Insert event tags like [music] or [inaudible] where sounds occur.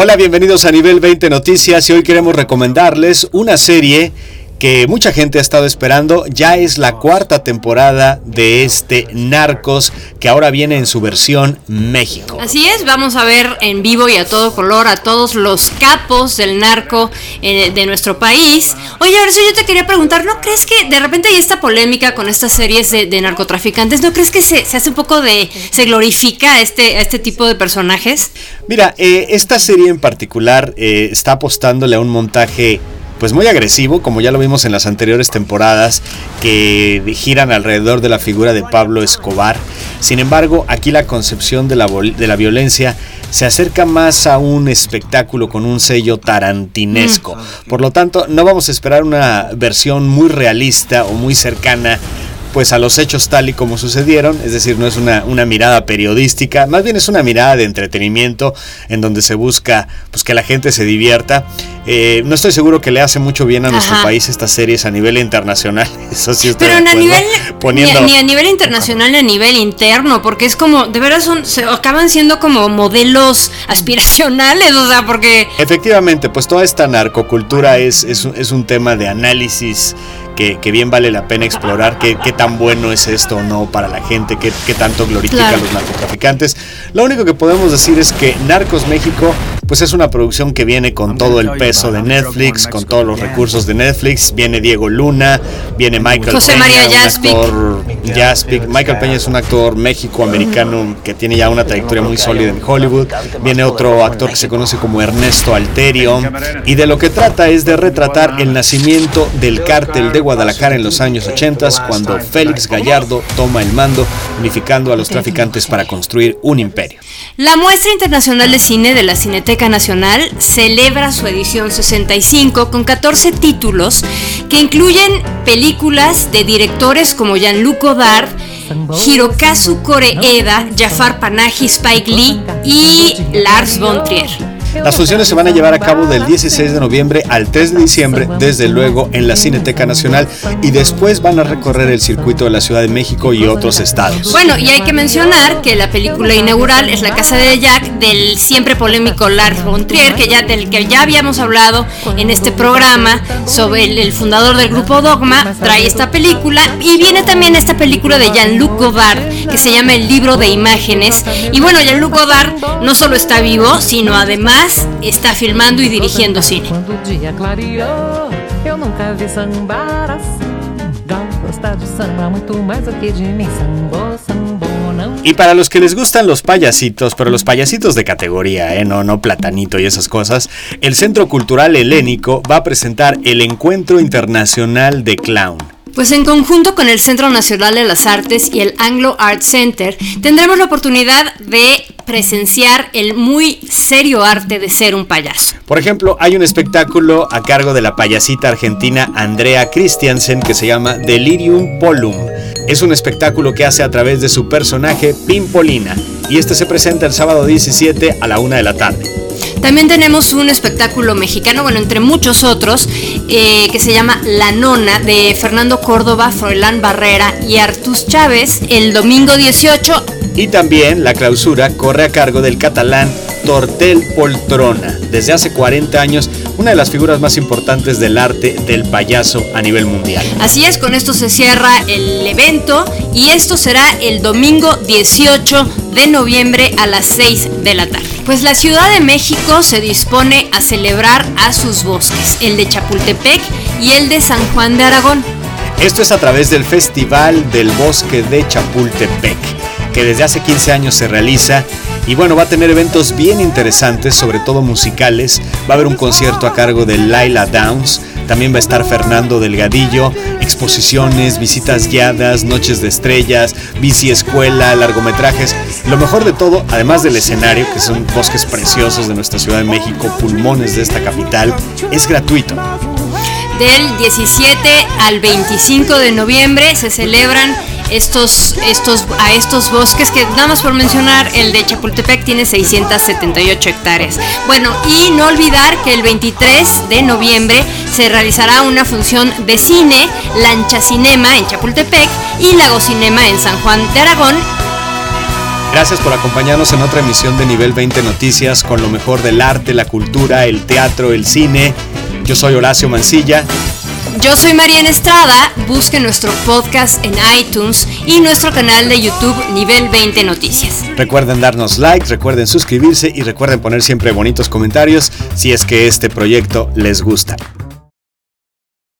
Hola, bienvenidos a Nivel 20 Noticias y hoy queremos recomendarles una serie que mucha gente ha estado esperando. Ya es la cuarta temporada de este Narcos que ahora viene en su versión México. Así es, vamos a ver en vivo y a todo color a todos los capos del narco eh, de nuestro país. Oye, si yo te quería preguntar, ¿no crees que de repente hay esta polémica con estas series de, narcotraficantes? ¿No crees que se, hace un poco de... se glorifica a este, este tipo de personajes? Mira, eh, esta serie en particular eh, está apostándole a un montaje pues muy agresivo, como ya lo vimos en las anteriores temporadas, que giran alrededor de la figura de Pablo Escobar. Sin embargo, aquí la concepción de la, de la violencia se acerca más a un espectáculo con un sello tarantinesco. Mm. Por lo tanto, no vamos a esperar una versión muy realista o muy cercana pues a los hechos tal y como sucedieron, es decir, no es una, una, mirada periodística, más bien es una mirada de entretenimiento en donde se busca pues que la gente se divierta. Eh, no estoy seguro que le hace mucho bien a nuestro país estas series a nivel internacional, [laughs] eso sí Pero a nivel, [laughs] ni, a nivel internacional ni a nivel interno, porque es como, de verdad son, se acaban siendo como modelos aspiracionales, o sea, porque... Efectivamente, pues toda esta narcocultura es, es, es un tema de análisis que, bien vale la pena explorar qué, qué, tan bueno es esto o no para la gente, qué, qué tanto glorifica a los narcotraficantes. Lo único que podemos decir es que Narcos México pues es una producción que viene con todo el peso de Netflix, con todos los recursos de Netflix. Viene Diego Luna, viene Michael José Peña, María Jaspic. Michael Peña es un actor México-americano que tiene ya una trayectoria muy sólida en Hollywood. Viene otro actor que se conoce como Ernesto Alterio. Y de lo que trata es de retratar el nacimiento del cártel de Guadalajara en los años 80, cuando Félix Gallardo toma el mando, unificando a los traficantes para construir un imperio. La muestra internacional de cine de la Cineteca Nacional celebra su edición 65 con 14 títulos que incluyen películas de directores como Jean-Luc Godard, Hirokazu Koreeda, Jafar Panahi, Spike Lee y Lars von Trier. Las funciones se van a llevar a cabo del 16 de noviembre al 3 de diciembre, desde luego en la Cineteca Nacional, y después van a recorrer el circuito de la Ciudad de México y otros estados. Bueno, y hay que mencionar que la película inaugural es La Casa de Jack del siempre polémico Lars von Trier, que ya, del que ya habíamos hablado en este programa sobre el, fundador del grupo Dogma, trae esta película, y viene también esta película de Jean-Luc Godard, que se llama El libro de imágenes, y bueno, Jean-Luc Godard no solo está vivo, sino además está filmando y dirigiendo cine. Y para los que les gustan los payasitos, pero los payasitos de categoría, ¿eh? no, no platanito y esas cosas, el Centro Cultural Helénico va a presentar el Encuentro Internacional de Clown. Pues en conjunto con el Centro Nacional de las Artes y el Anglo Art Center, tendremos la oportunidad de presenciar el muy serio arte de ser un payaso. Por ejemplo, hay un espectáculo a cargo de la payasita argentina Andrea Christiansen que se llama Delirium Polum. Es un espectáculo que hace a través de su personaje Pimpolina y este se presenta el sábado 17 a la una de la tarde. También tenemos un espectáculo mexicano, bueno, entre muchos otros, eh, que se llama La Nona, de Fernando Córdoba, Froilán Barrera y Artus Chávez, el domingo 18 y también la clausura corre a cargo del catalán Tortel Poltrona, desde hace 40 años una de las figuras más importantes del arte del payaso a nivel mundial. Así es, con esto se cierra el evento y esto será el domingo 18 de noviembre a las 6 de la tarde. Pues la Ciudad de México se dispone a celebrar a sus bosques, el de Chapultepec y el de San Juan de Aragón. Esto es a través del Festival del Bosque de Chapultepec que desde hace 15 años se realiza y bueno, va a tener eventos bien interesantes, sobre todo musicales. Va a haber un concierto a cargo de Laila Downs, también va a estar Fernando Delgadillo, exposiciones, visitas guiadas, noches de estrellas, bici escuela, largometrajes. Lo mejor de todo, además del escenario, que son bosques preciosos de nuestra Ciudad de México, pulmones de esta capital, es gratuito. Del 17 al 25 de noviembre se celebran estos, estos, a estos bosques que nada más por mencionar, el de Chapultepec tiene 678 hectáreas. Bueno, y no olvidar que el 23 de noviembre se realizará una función de cine, Lancha Cinema en Chapultepec y Lago Cinema en San Juan de Aragón Gracias por acompañarnos en otra emisión de Nivel 20 Noticias con lo mejor del arte, la cultura, el teatro, el cine. Yo soy Horacio Mancilla. Yo soy Mariana Estrada, busque nuestro podcast en iTunes y nuestro canal de YouTube Nivel 20 Noticias. Recuerden darnos like, recuerden suscribirse y recuerden poner siempre bonitos comentarios si es que este proyecto les gusta.